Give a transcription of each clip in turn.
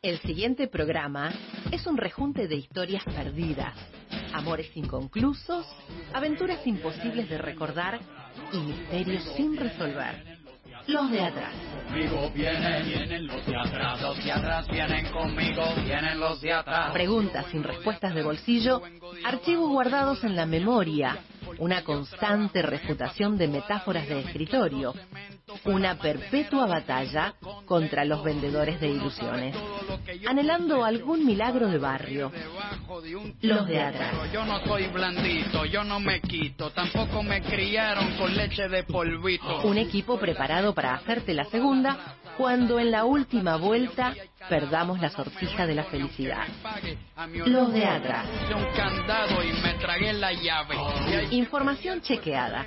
El siguiente programa es un rejunte de historias perdidas, amores inconclusos, aventuras imposibles de recordar y misterios sin resolver. Los de atrás. Conmigo vienen, vienen los de atrás. Los de atrás vienen conmigo, vienen los de atrás. Preguntas sin respuestas de bolsillo, archivos guardados en la memoria, una constante refutación de metáforas de escritorio, una perpetua batalla contra los vendedores de ilusiones, anhelando algún milagro de barrio. Los de atrás. Yo no soy blandito, yo no me quito, tampoco me criaron con leche de polvito. Un equipo preparado para hacerte la segunda cuando en la última vuelta perdamos la sortija de la felicidad. Los de atrás. Información chequeada,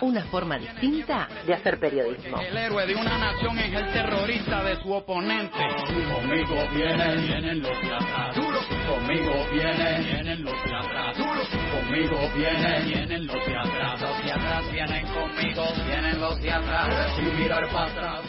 Una forma distinta de hacer periodismo. El héroe de una nación es el terrorista de su oponente. Conmigo vienen, vienen los de atrás. Conmigo vienen, vienen los de atrás. Conmigo vienen, vienen los de atrás. Los de atrás vienen conmigo, vienen los de atrás. Sin mirar para atrás.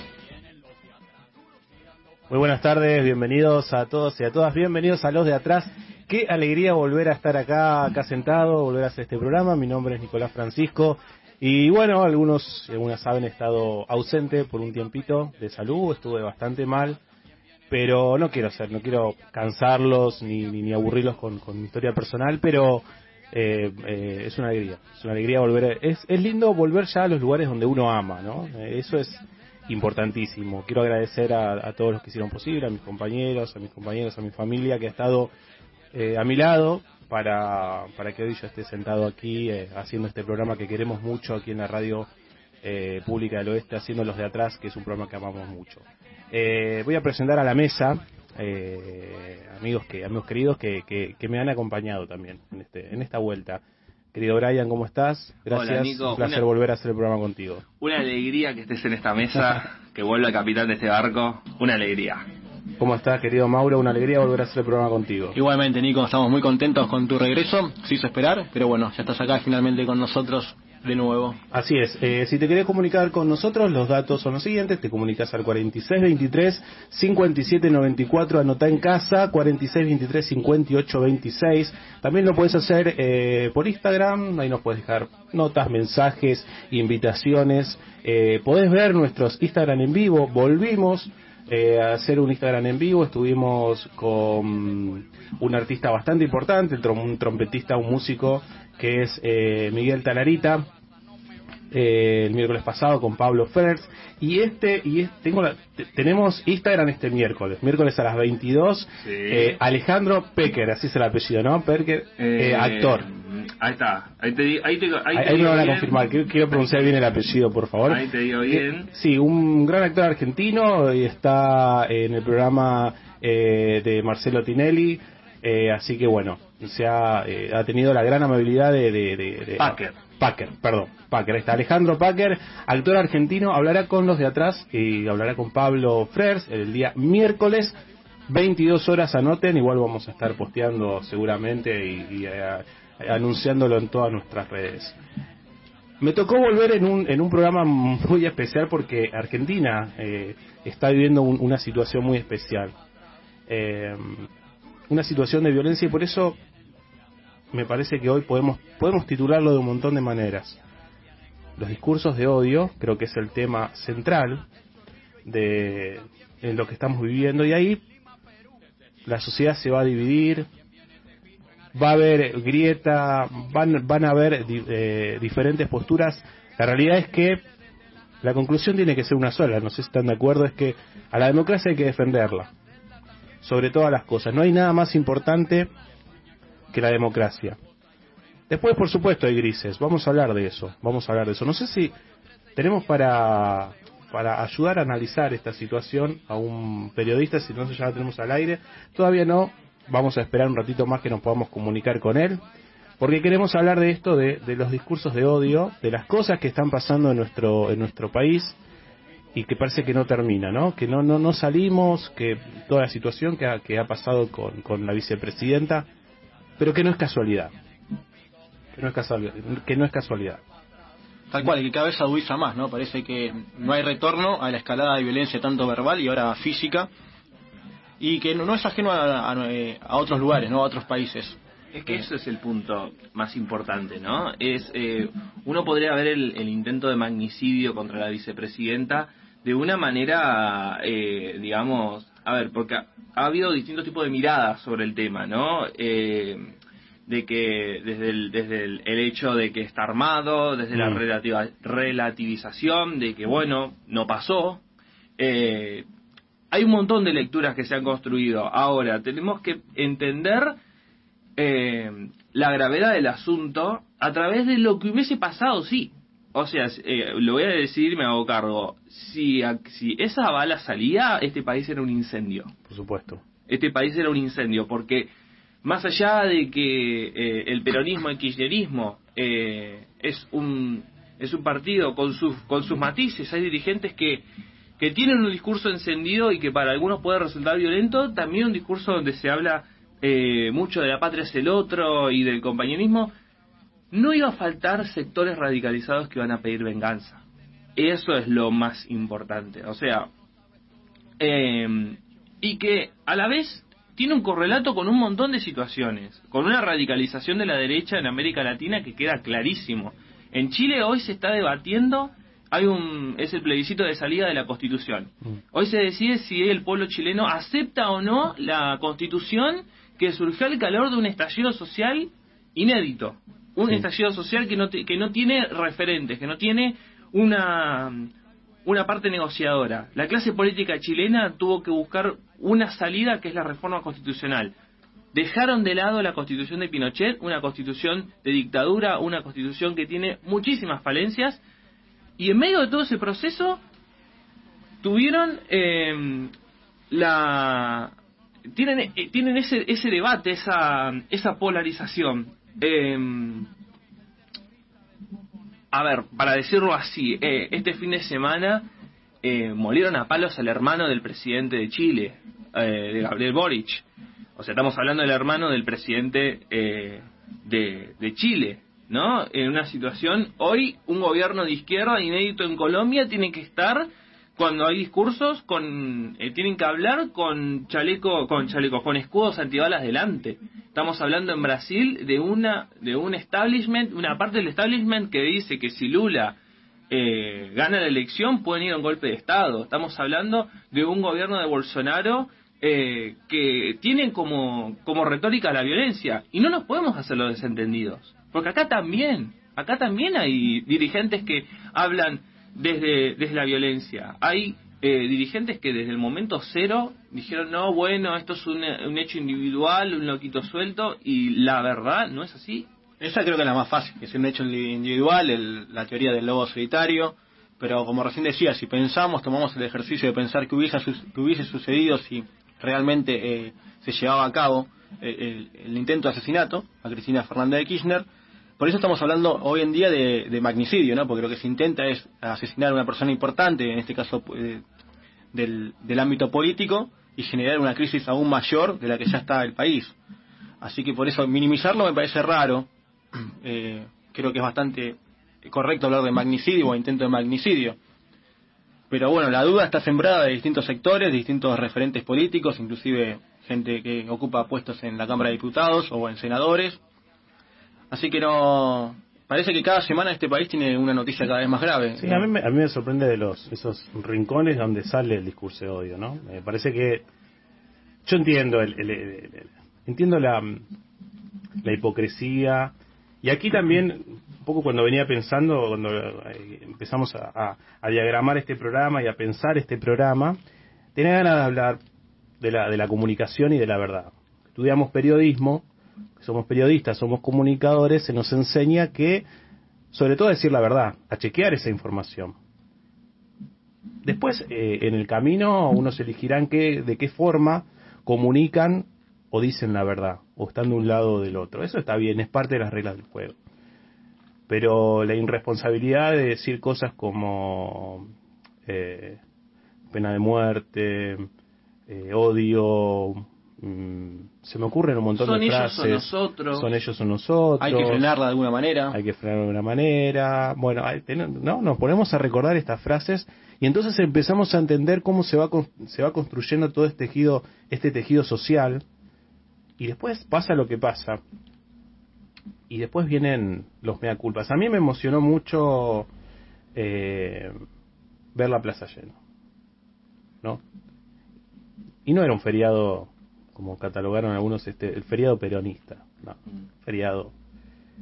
Muy buenas tardes, bienvenidos a todos y a todas, bienvenidos a los de atrás. Qué alegría volver a estar acá, acá sentado, volver a hacer este programa. Mi nombre es Nicolás Francisco. Y bueno, algunos, algunas saben, he estado ausente por un tiempito de salud, estuve bastante mal, pero no quiero hacer, no quiero cansarlos ni, ni, aburrirlos con, con, mi historia personal, pero eh, eh, es una alegría, es una alegría volver, es, es lindo volver ya a los lugares donde uno ama, ¿no? Eh, eso es importantísimo. Quiero agradecer a, a, todos los que hicieron posible, a mis compañeros, a mis compañeros, a mi familia que ha estado eh, a mi lado para, para que hoy yo esté sentado aquí eh, haciendo este programa que queremos mucho aquí en la radio eh, pública del oeste, haciendo los de atrás, que es un programa que amamos mucho. Eh, voy a presentar a la mesa amigos que amigos queridos que, que, que, me han acompañado también en, este, en esta vuelta. Querido Brian, ¿cómo estás? Gracias. Hola, Nico. Un placer una, volver a hacer el programa contigo. Una alegría que estés en esta mesa, que vuelva el capitán de este barco. Una alegría. ¿Cómo estás, querido Mauro? Una alegría volver a hacer el programa contigo. Igualmente, Nico, estamos muy contentos con tu regreso. Se hizo esperar, pero bueno, ya estás acá finalmente con nosotros de nuevo. Así es. Eh, si te querés comunicar con nosotros, los datos son los siguientes. Te comunicas al 4623-5794, anota en casa, 4623-5826. También lo puedes hacer eh, por Instagram, ahí nos puedes dejar notas, mensajes, invitaciones. Eh, podés ver nuestros Instagram en vivo. Volvimos eh, hacer un Instagram en vivo. Estuvimos con un artista bastante importante, un trompetista, un músico, que es eh, Miguel Talarita. Eh, el miércoles pasado con Pablo Fers y este y es, tengo la, tenemos Instagram este miércoles miércoles a las 22 sí. eh, Alejandro Pecker así es el apellido no Pecker eh, actor. ahí está. Ahí te ahí te, ahí ahí, te ahí me van a confirmar. Quiero, quiero, pronunciar bien el apellido por favor. Ahí te digo bien. sí un gran actor argentino y está en el programa eh, de Marcelo Tinelli eh, así que bueno, se ha, eh, ha tenido la gran amabilidad de, de, de, de Packer. Packer, perdón, Packer. Está Alejandro Packer, actor argentino, hablará con los de atrás y hablará con Pablo Frers el día miércoles, 22 horas, anoten, igual vamos a estar posteando seguramente y, a, anunciándolo en todas nuestras redes. Me tocó volver en un, en un programa muy especial porque Argentina eh, está viviendo un, una situación muy especial. Eh, una situación de violencia y por eso me parece que hoy podemos podemos titularlo de un montón de maneras. Los discursos de odio creo que es el tema central de en lo que estamos viviendo y ahí la sociedad se va a dividir, va a haber grieta, van van a haber eh, diferentes posturas. La realidad es que la conclusión tiene que ser una sola, no sé si están de acuerdo, es que a la democracia hay que defenderla sobre todas las cosas. No hay nada más importante que la democracia. Después, por supuesto, hay grises. Vamos a hablar de eso. Vamos a hablar de eso. No sé si tenemos para, para ayudar a analizar esta situación a un periodista, si no ya la tenemos al aire. Todavía no. vamos a esperar un ratito más que nos podamos comunicar con él, porque queremos hablar de esto, de, de los discursos de odio, de las cosas que están pasando en nuestro, en nuestro país y que parece que no termina, ¿no? Que no, no, no salimos, que toda la situación que ha, que ha pasado con, con la vicepresidenta, pero que no es casualidad. Que no es casualidad. Que no es casualidad. Tal cual, que cada vez agudiza más, ¿no? Parece que no hay retorno a la escalada de violencia tanto verbal y ahora física, y que no, no es ajeno a, a- eh, a otros lugares, ¿no? A otros países. Es que eso es el punto más importante, ¿no? Es eh, uno podría ver el, el intento de magnicidio contra la vicepresidenta de una manera, eh, digamos, a ver, porque ha, ha habido distintos tipos de miradas sobre el tema, ¿no? Eh, de que desde el, desde el, el hecho de que está armado, desde la Mm. relativa, relativización, de que bueno, no pasó, eh, hay un montón de lecturas que se han construido. Ahora, tenemos que entender eh, la gravedad del asunto a través de lo que hubiese pasado, sí. O sea, eh, lo voy a decir, me hago cargo. Si, a- si esa bala salía, este país era un incendio. Por supuesto. Este país era un incendio, porque más allá de que eh, el peronismo, el kirchnerismo, eh, es un es un partido con sus con sus matices, hay dirigentes que que tienen un discurso encendido y que para algunos puede resultar violento, también un discurso donde se habla eh, mucho de la patria es el otro y del compañerismo, no iba a faltar sectores radicalizados que van a pedir venganza. Eso es lo más importante. O sea, eh, y que a la vez tiene un correlato con un montón de situaciones, con una radicalización de la derecha en América Latina que queda clarísimo. En Chile hoy se está debatiendo, hay un es el plebiscito de salida de la Constitución. Hoy se decide si el pueblo chileno acepta o no la Constitución que surgió al calor de un estallido social inédito, un Sí. estallido social que no te- que no tiene referentes, que no tiene una una parte negociadora. La clase política chilena tuvo que buscar una salida que es la reforma constitucional. Dejaron de lado la constitución de Pinochet, una constitución de dictadura, una constitución que tiene muchísimas falencias, y en medio de todo ese proceso tuvieron eh, la tienen eh, tienen ese ese debate esa esa polarización Eh, a ver, para decirlo así, eh, este fin de semana eh, molieron a palos al hermano del presidente de Chile, eh, de Gabriel Boric. O sea, estamos hablando del hermano del presidente eh, de, de Chile, ¿no? En una situación, hoy un gobierno de izquierda inédito en Colombia tiene que estar cuando hay discursos con eh, tienen que hablar con chaleco con chalecos con escudos antibalas delante estamos hablando en Brasil de una de un establishment una parte del establishment que dice que si Lula eh, gana la elección pueden ir a un golpe de estado estamos hablando de un gobierno de Bolsonaro eh, que tienen como como retórica la violencia y no nos podemos hacer los desentendidos porque acá también acá también hay dirigentes que hablan desde, desde la violencia. Hay eh, dirigentes que desde el momento cero dijeron, no, bueno, esto es un, un hecho individual, un loquito suelto, y la verdad no es así. Esa creo que es la más fácil, que es un hecho individual, el- la teoría del lobo solitario. Pero como recién decía, si pensamos, tomamos el ejercicio de pensar que hubiese, que hubiese sucedido si realmente eh, se llevaba a cabo eh, el, el intento de asesinato a Cristina Fernández de Kirchner, por eso estamos hablando hoy en día de, magnicidio, ¿no? Porque lo que se intenta es asesinar a una persona importante, en este caso eh, del, del ámbito político, y generar una crisis aún mayor de la que ya está el país. Así que por eso minimizarlo me parece raro. Eh, creo que es bastante correcto hablar de magnicidio o intento de magnicidio. Pero bueno, la duda está sembrada de distintos sectores, de distintos referentes políticos, inclusive gente que ocupa puestos en la Cámara de Diputados o en senadores. Así que no. Parece que cada semana este país tiene una noticia cada vez más grave. Sí, a mí, me, a mí me sorprende de los esos rincones donde sale el discurso de odio, ¿no? Me parece que yo entiendo el, el- entiendo la, la hipocresía y aquí también un poco cuando venía pensando cuando eh, empezamos a, a- a diagramar este programa y a pensar este programa tenía ganas de hablar de la de la comunicación y de la verdad. Estudiamos periodismo, somos periodistas, somos comunicadores, se nos enseña que sobre todo decir la verdad, a chequear esa información. Después, eh, en el camino, unos elegirán qué, de qué forma comunican o dicen la verdad, o están de un lado o del otro. Eso está bien, es parte de las reglas del juego. Pero la irresponsabilidad de decir cosas como eh, pena de muerte, eh, odio, se me ocurren un montón Son de ellos frases. o nosotros. Son ellos o nosotros. Hay que frenarla de alguna manera. Hay que frenar de alguna manera. Bueno, hay- no, nos ponemos a recordar estas frases y entonces empezamos a entender cómo se va con- se va construyendo todo este tejido este tejido social y después pasa lo que pasa y después vienen los mea culpas. A mí me emocionó mucho eh, ver la plaza llena, ¿no? Y no era un feriado como catalogaron algunos este el feriado peronista, no, feriado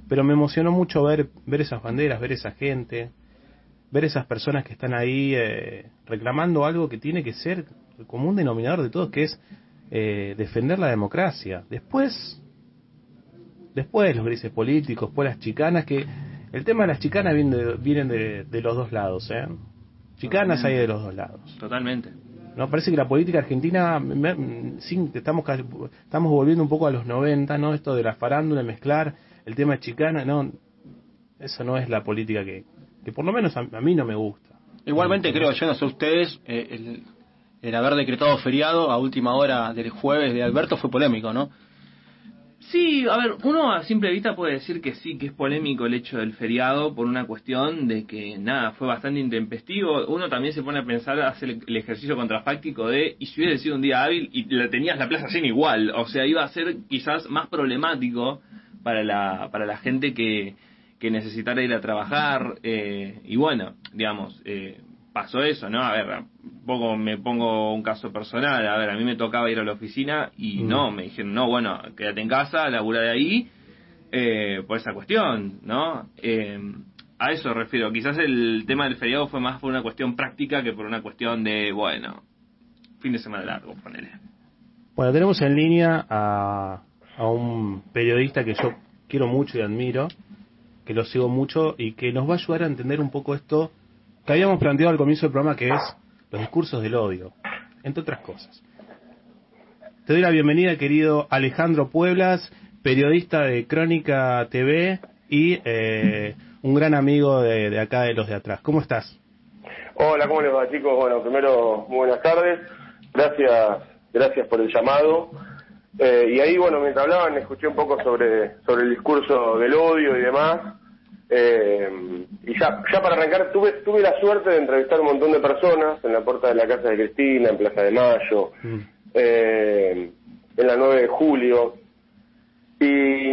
pero me emocionó mucho ver ver esas banderas, ver esa gente, ver esas personas que están ahí eh, reclamando algo que tiene que ser el común denominador de todos, que es eh, defender la democracia. Después, después los grises políticos, después las chicanas, que el tema de las chicanas viene de, vienen de, de los dos lados, ¿eh? Chicanas hay de los dos lados. Totalmente. No, parece que la política argentina, me- sí, estamos, estamos volviendo un poco a los 90, ¿no? Esto de la farándula, mezclar el tema chicana, no, eso no es la política que, que por lo menos a, a mí no me gusta. Igualmente creo, yo no sé ustedes, eh, el, el haber decretado feriado a última hora del jueves de Alberto fue polémico, ¿no? Sí, a ver, uno a simple vista puede decir que sí, que es polémico el hecho del feriado por una cuestión de que, nada, fue bastante intempestivo. Uno también se pone a pensar, hacer el- ejercicio contrafáctico de, y si hubiese sido un día hábil y la tenías la plaza llena igual, o sea, iba a ser quizás más problemático para la, para la gente que, que necesitara ir a trabajar, eh, y bueno, digamos, eh, pasó eso, ¿no? A ver, un poco me pongo un caso personal, a ver, a mí me tocaba ir a la oficina y Mm. no, me dijeron, no, bueno, quédate en casa, labura de ahí, eh, por esa cuestión, ¿no? Eh, a eso refiero, quizás el tema del feriado fue más por una cuestión práctica que por una cuestión de, bueno, fin de semana largo, ponele. Bueno, tenemos en línea a, a un periodista que yo quiero mucho y admiro, que lo sigo mucho y que nos va a ayudar a entender un poco esto habíamos planteado al comienzo del programa, que es los discursos del odio, entre otras cosas. Te doy la bienvenida, querido Alejandro Pueblas, periodista de Crónica TV y eh, un gran amigo de, de acá de los de atrás. ¿Cómo estás? Hola, ¿cómo les va chicos? Bueno, primero, muy buenas tardes. Gracias, gracias por el llamado. Eh, y ahí, bueno, mientras hablaban, escuché un poco sobre, sobre el discurso del odio y demás. Eh, y ya, ya para arrancar, tuve, tuve la suerte de entrevistar a un montón de personas en la puerta de la casa de Cristina, en Plaza de Mayo, eh, en la 9 de julio. Y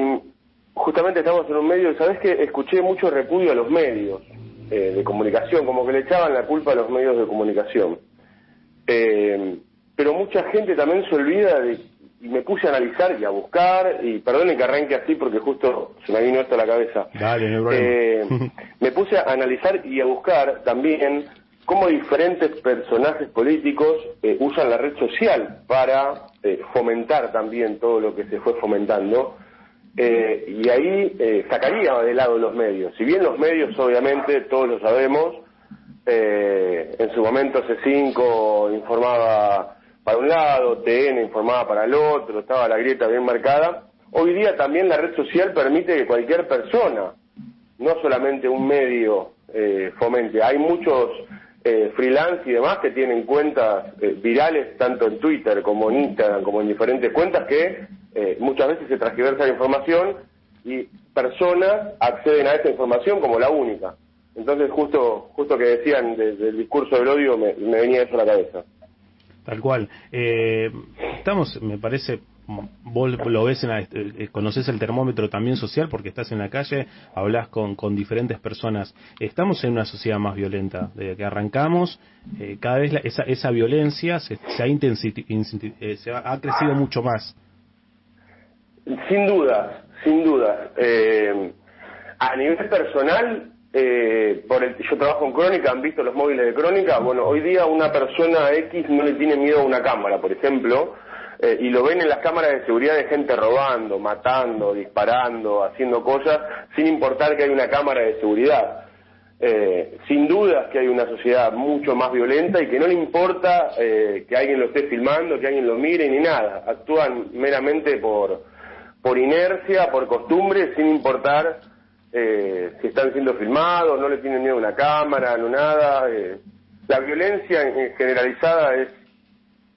justamente estamos en un medio, ¿sabes que Escuché mucho repudio a los medios eh, de comunicación, como que le echaban la culpa a los medios de comunicación. Eh, pero mucha gente también se olvida de, y me puse a analizar y a buscar, y perdonen que arranque así porque justo se me vino esto a la cabeza. Dale, no. Eh, me puse a analizar y a buscar también cómo diferentes personajes políticos eh, usan la red social para eh, fomentar también todo lo que se fue fomentando. Eh, y ahí eh, sacaría de lado los medios. Si bien los medios, obviamente, todos lo sabemos, eh, en su momento C5 informaba un lado, TN informaba para el otro, estaba la grieta bien marcada. Hoy día también la red social permite que cualquier persona, no solamente un medio, eh, fomente. Hay muchos eh, freelance y demás que tienen cuentas eh, virales tanto en Twitter como en Instagram, como en diferentes cuentas que eh, muchas veces se transgiversa la información y personas acceden a esa información como la única. Entonces justo justo que decían de- del discurso del odio me venía eso a la cabeza. Tal cual. Eh, estamos, me parece, vos lo ves, en la, eh, conoces el termómetro también social porque estás en la calle, hablas con, con diferentes personas. Estamos en una sociedad más violenta. Desde que arrancamos, eh, cada vez la- esa, esa violencia se, se ha, eh, se ha, ha crecido mucho más. Sin duda, sin duda. Eh, a nivel personal, eh, por el- yo trabajo en Crónica, han visto los móviles de Crónica. Bueno, hoy día una persona X no le tiene miedo a una cámara, por ejemplo, eh, y lo ven en las cámaras de seguridad de gente robando, matando, disparando, haciendo cosas, sin importar que hay una cámara de seguridad. eh, sin dudas que hay una sociedad mucho más violenta y que no le importa eh, que alguien lo esté filmando, que alguien lo mire ni nada. Actúan meramente por, por inercia, por costumbre, sin importar eh, si están siendo filmados, no le tienen miedo a una cámara, no nada. Eh. La violencia en- generalizada es,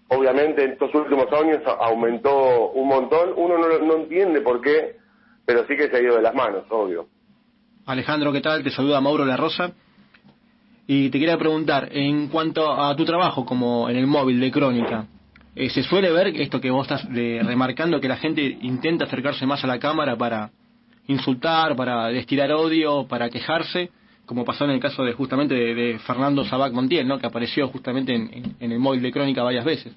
obviamente, en estos últimos años aumentó un montón. Uno no, no entiende por qué, pero sí que se ha ido de las manos, obvio. Alejandro, ¿qué tal? Te saluda Mauro La Rosa. Y te quería preguntar, en cuanto a tu trabajo como en el móvil de Crónica, eh, ¿se suele ver esto que vos estás eh, remarcando, que la gente intenta acercarse más a la cámara para insultar, para destilar odio, para quejarse, como pasó en el caso de justamente de, Fernando Sabac Montiel, ¿no? que apareció justamente en, en- en el móvil de Crónica varias veces?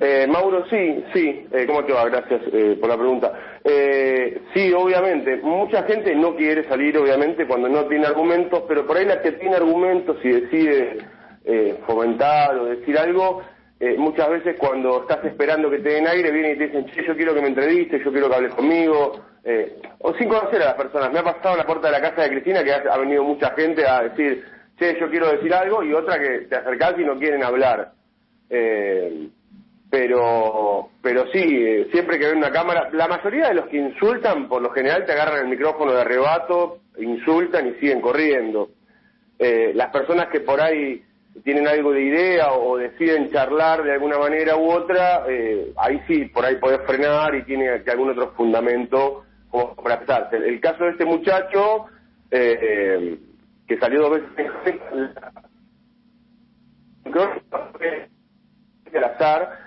Eh, Mauro, sí, sí. Eh, ¿Cómo te va? Gracias eh, por la pregunta. Eh, sí, obviamente. Mucha gente no quiere salir, obviamente, cuando no tiene argumentos, pero por ahí la que tiene argumentos y decide eh, fomentar o decir algo, eh, muchas veces cuando estás esperando que te den aire, vienen y te dicen, che, yo quiero que me entrevistes, yo quiero que hables conmigo, eh, o sin conocer a las personas. Me ha pasado la puerta de la casa de Cristina que ha, ha venido mucha gente a decir, che, yo quiero decir algo, y otra que te acercás y no quieren hablar. Eh, pero pero sí, eh, siempre que ven una cámara, la mayoría de los que insultan, por lo general te agarran el micrófono de arrebato, insultan y siguen corriendo. Eh, las personas que por ahí tienen algo de idea o, deciden charlar de alguna manera u otra, eh, ahí sí, por ahí podés frenar y tiene que algún otro fundamento como para empezar. El, caso de este muchacho, eh, eh, que salió dos veces al azar,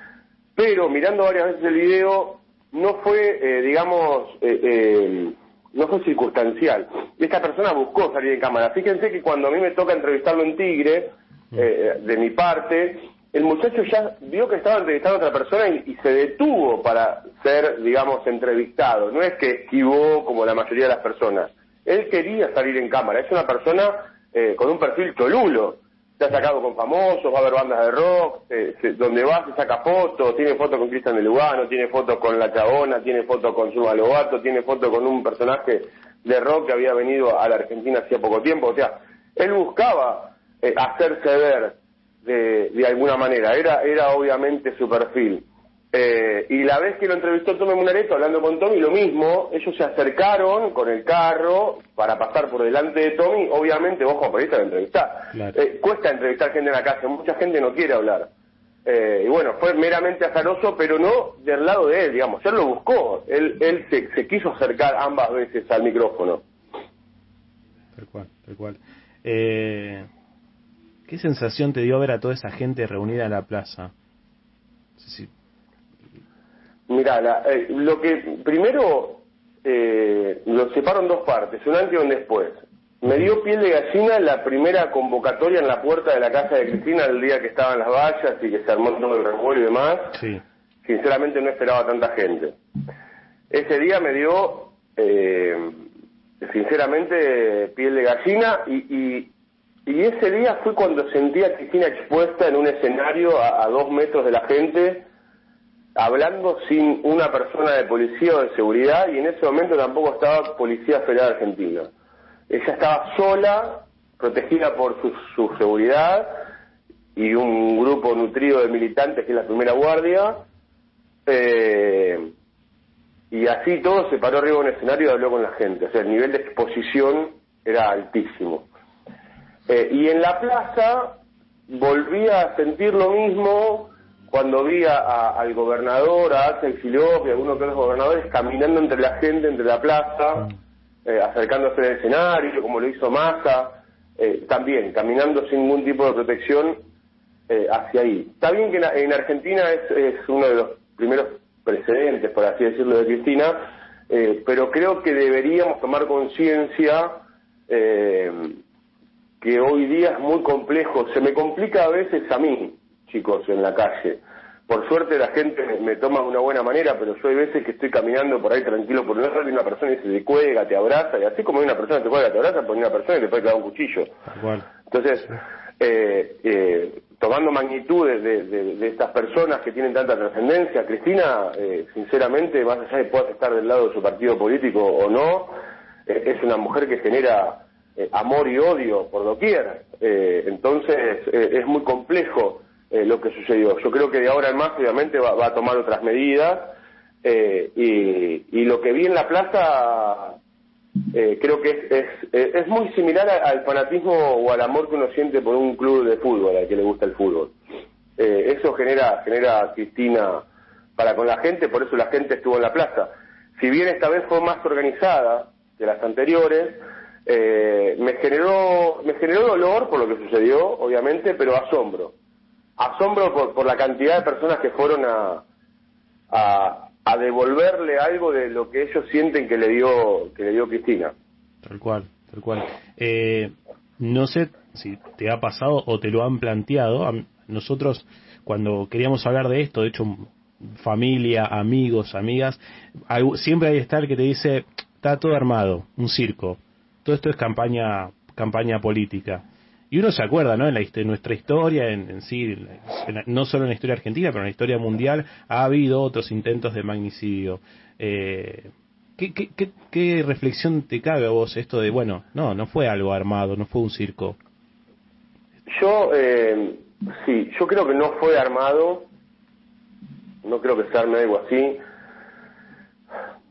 pero mirando varias veces el video no fue, eh, digamos, eh, no fue circunstancial. Esta persona buscó salir en cámara. Fíjense que cuando a mí me toca entrevistarlo en Tigre, eh, de mi parte, el muchacho ya vio que estaba entrevistando a otra persona y, y se detuvo para ser, digamos, entrevistado. No es que esquivó como la mayoría de las personas. Él quería salir en cámara. Es una persona eh, con un perfil cholulo se ha sacado con famosos, va a haber bandas de rock, eh, se- donde va se saca fotos, tiene fotos con Cristian de Lugano, tiene fotos con La Chabona, tiene fotos con Zuma Lobato, tiene fotos con un personaje de rock que había venido a la Argentina hacía poco tiempo, o sea, él buscaba eh, hacerse ver de, de alguna manera, era, era obviamente su perfil. Eh, y la vez que lo entrevistó Tommy Munareto hablando con Tommy, lo mismo, ellos se acercaron con el carro para pasar por delante de Tommy, obviamente vos como periodista lo entrevistás. Claro. Eh, cuesta entrevistar gente en la calle, mucha gente no quiere hablar. Eh, y bueno, fue meramente azaroso, pero no del lado de él, digamos, él lo buscó, él, él se, se quiso acercar ambas veces al micrófono. Tal cual, tal cual. Eh, ¿Qué sensación te dio ver a toda esa gente reunida en la plaza? No sé si- Mira, la- eh, lo que primero eh, lo separo en dos partes, un antes y un después. Me dio piel de gallina la primera convocatoria en la puerta de la casa de Cristina el día que estaban las vallas y que se armó todo el revuelo y demás. Sí, Sinceramente no esperaba tanta gente. Ese día me dio, eh, sinceramente, piel de gallina y, y, y ese día fue cuando sentí a Cristina expuesta en un escenario a, dos metros de la gente, hablando sin una persona de policía o de seguridad y en ese momento tampoco estaba Policía Federal Argentina. Ella estaba sola, protegida por su, su seguridad y un grupo nutrido de militantes que es la primera guardia. Eh, y así todo se paró arriba de un escenario y habló con la gente. O sea, el nivel de exposición era altísimo. Eh, y en la plaza volví a sentir lo mismo cuando vi a- a- al gobernador, a Axel Kicillof y a algunos otros gobernadores caminando entre la gente, entre la plaza, eh, acercándose al escenario, como lo hizo Massa, eh, también caminando sin ningún tipo de protección eh, hacia ahí. Está bien que en, en Argentina es, es uno de los primeros precedentes, por así decirlo, de Cristina, eh, pero creo que deberíamos tomar conciencia eh, que hoy día es muy complejo. Se me complica a veces a mí, chicos, en la calle. Por suerte la gente me, me toma de una buena manera, pero yo hay veces que estoy caminando por ahí tranquilo por un lado y una persona y se te cuelga, te abraza, y así como hay una persona que te cuelga, te abraza, pues hay una persona que te puede clavar un cuchillo. cual. Entonces, eh, eh, tomando magnitudes de, de- de estas personas que tienen tanta trascendencia, Cristina, eh, sinceramente, más allá de puedas estar del lado de su partido político o no, eh, es una mujer que genera eh, amor y odio por doquier. Eh, entonces eh, es muy complejo lo que sucedió. Yo creo que de ahora en más obviamente va, a tomar otras medidas y, y, lo que vi en la plaza creo que es, es, muy similar al fanatismo o al amor que uno siente por un club de fútbol al que le gusta el fútbol. eso genera, genera Cristina para con la gente, por eso la gente estuvo en la plaza. Si bien esta vez fue más organizada que las anteriores, eh, me generó me generó dolor por lo que sucedió, obviamente, pero asombro. Asombro por, por la cantidad de personas que fueron a, a, devolverle algo de lo que ellos sienten que le dio que le dio Cristina. Tal cual, tal cual. Eh, no sé si te ha pasado o te lo han planteado. Nosotros, cuando queríamos hablar de esto, de hecho, familia, amigos, amigas, siempre hay estar que te dice, está todo armado, un circo todo esto es campaña campaña política. Y uno se acuerda, ¿no? En, la, nuestra historia, en, sí, no solo en la historia argentina, pero en la historia mundial, ha habido otros intentos de magnicidio. Eh, ¿qué, qué, qué, reflexión te cabe a vos esto de, bueno, no, no fue algo armado, no fue un circo? Yo, eh, sí, yo creo que no fue armado, no creo que se arme algo así,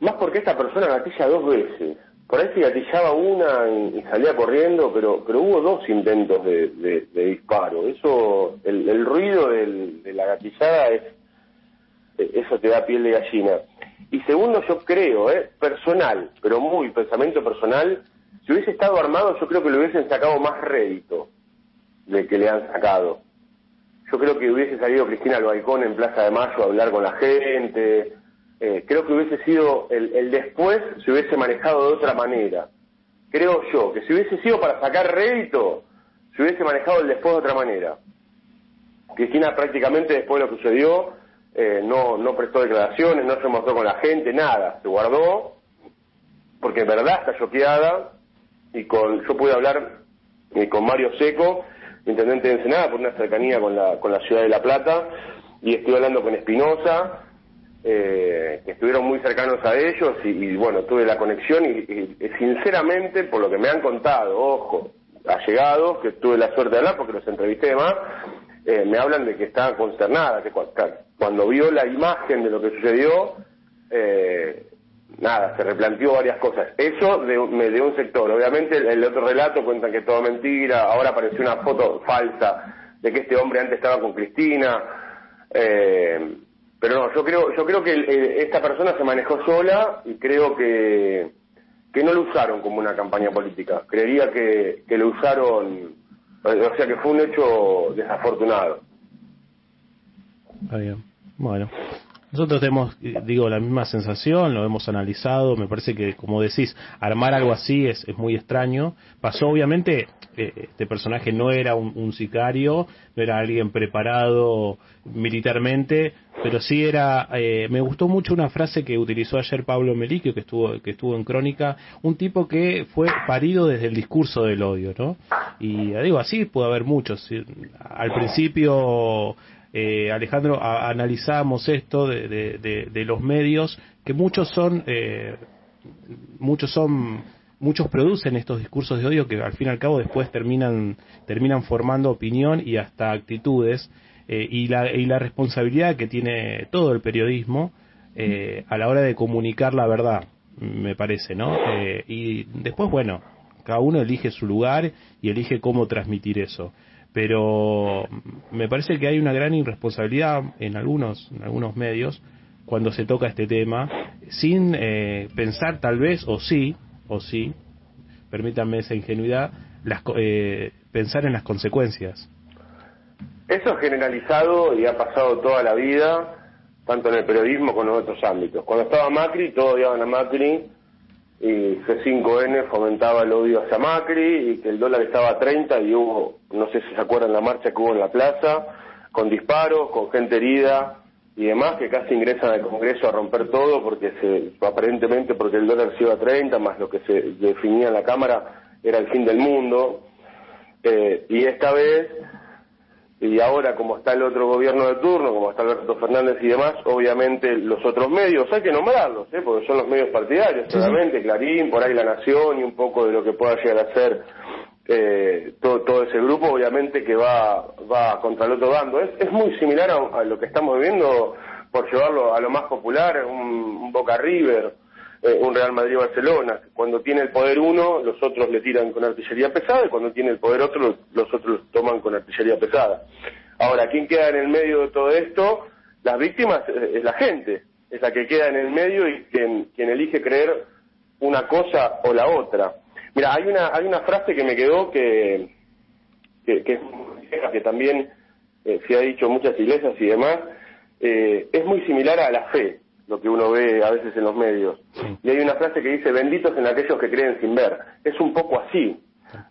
más porque esta persona gatilla dos veces por ahí se gatillaba una y, salía corriendo, pero pero hubo dos intentos de, disparo. Eso, el, ruido de la gatillada es eso te da piel de gallina. Y segundo, yo creo, eh, personal, pero muy pensamiento personal, si hubiese estado armado, yo creo que le hubiesen sacado más rédito de que le han sacado. Yo creo que hubiese salido Cristina al balcón en Plaza de Mayo a hablar con la gente, eh, creo que hubiese sido el, después se hubiese manejado de otra manera. Creo yo que si hubiese sido para sacar rédito, se hubiese manejado el después de otra manera. Cristina prácticamente después de lo que sucedió eh, no, no prestó declaraciones, no se mostró con la gente, nada, se guardó, porque en verdad está choqueada y con yo pude hablar eh, con Mario Seco, intendente de Ensenada, por una cercanía con la, con la ciudad de La Plata, y estoy hablando con Espinosa, eh, estuvieron muy cercanos a ellos y, bueno, tuve la conexión y, sinceramente, por lo que me han contado, ojo, allegados, que tuve la suerte de hablar porque los entrevisté más, eh, me hablan de que estaban consternadas, que cuando vio la imagen de lo que sucedió, eh, nada, se replanteó varias cosas. Eso de, de un sector. Obviamente el, otro relato cuenta que todo mentira, ahora apareció una foto falsa de que este hombre antes estaba con Cristina. Eh, pero no, yo creo, yo creo que esta persona se manejó sola y creo que, que no lo usaron como una campaña política. Creería que, que lo usaron, o sea que fue un hecho desafortunado. Está bien. Bueno, nosotros tenemos, digo, la misma sensación, lo hemos analizado, me parece que, como decís, armar algo así es, es muy extraño. Pasó, obviamente, eh, este personaje no era un, sicario, no era alguien preparado militarmente, pero sí era, eh, me gustó mucho una frase que utilizó ayer Pablo Meliquio, que estuvo, que estuvo en Crónica, un tipo que fue parido desde el discurso del odio, ¿no? Y digo, así puede haber muchos. Al principio, eh, Alejandro, analizábamos esto de, de, los medios, que muchos son, eh, muchos son muchos producen estos discursos de odio que al fin y al cabo después terminan terminan formando opinión y hasta actitudes eh, y, la, y la responsabilidad que tiene todo el periodismo eh, a la hora de comunicar la verdad, me parece, ¿no? Eh, y después, bueno, cada uno elige su lugar y elige cómo transmitir eso. Pero me parece que hay una gran irresponsabilidad en algunos, en algunos medios cuando se toca este tema, sin pensar tal vez, o sí, o sí, permítanme esa ingenuidad, las, pensar en las consecuencias. Eso es generalizado y ha pasado toda la vida, tanto en el periodismo como en otros ámbitos. Cuando estaba Macri, todos odiaban a Macri y C5N fomentaba el odio hacia Macri y que el dólar estaba a 30 y hubo, no sé si se acuerdan la marcha que hubo en la plaza, con disparos, con gente herida y demás, que casi ingresan al Congreso a romper todo porque se, aparentemente porque el dólar se iba a 30, más lo que se definía en la Cámara era el fin del mundo. Eh, y esta vez y ahora como está el otro gobierno de turno, como está Alberto Fernández y demás, obviamente los otros medios, hay que nombrarlos, ¿eh? porque son los medios partidarios, seguramente, Clarín, por ahí La Nación y un poco de lo que pueda llegar a ser eh, todo, todo ese grupo, obviamente que va, va contra el otro bando. Es, es muy similar a, a lo que estamos viviendo, por llevarlo a lo más popular, un, un Boca River, eh, un Real Madrid-Barcelona. Cuando tiene el poder uno, los otros le tiran con artillería pesada y cuando tiene el poder otro, los, otros toman con artillería pesada. Ahora, ¿quién queda en el medio de todo esto? Las víctimas eh, es la gente, es la que queda en el medio y quien, quien elige creer una cosa o la otra. Mira, hay una, hay una frase que me quedó que, que, que, que también eh, se ha dicho en muchas iglesias y demás, es muy similar a la fe lo que uno ve a veces en los medios. Y hay una frase que dice, benditos en aquellos que creen sin ver. Es un poco así,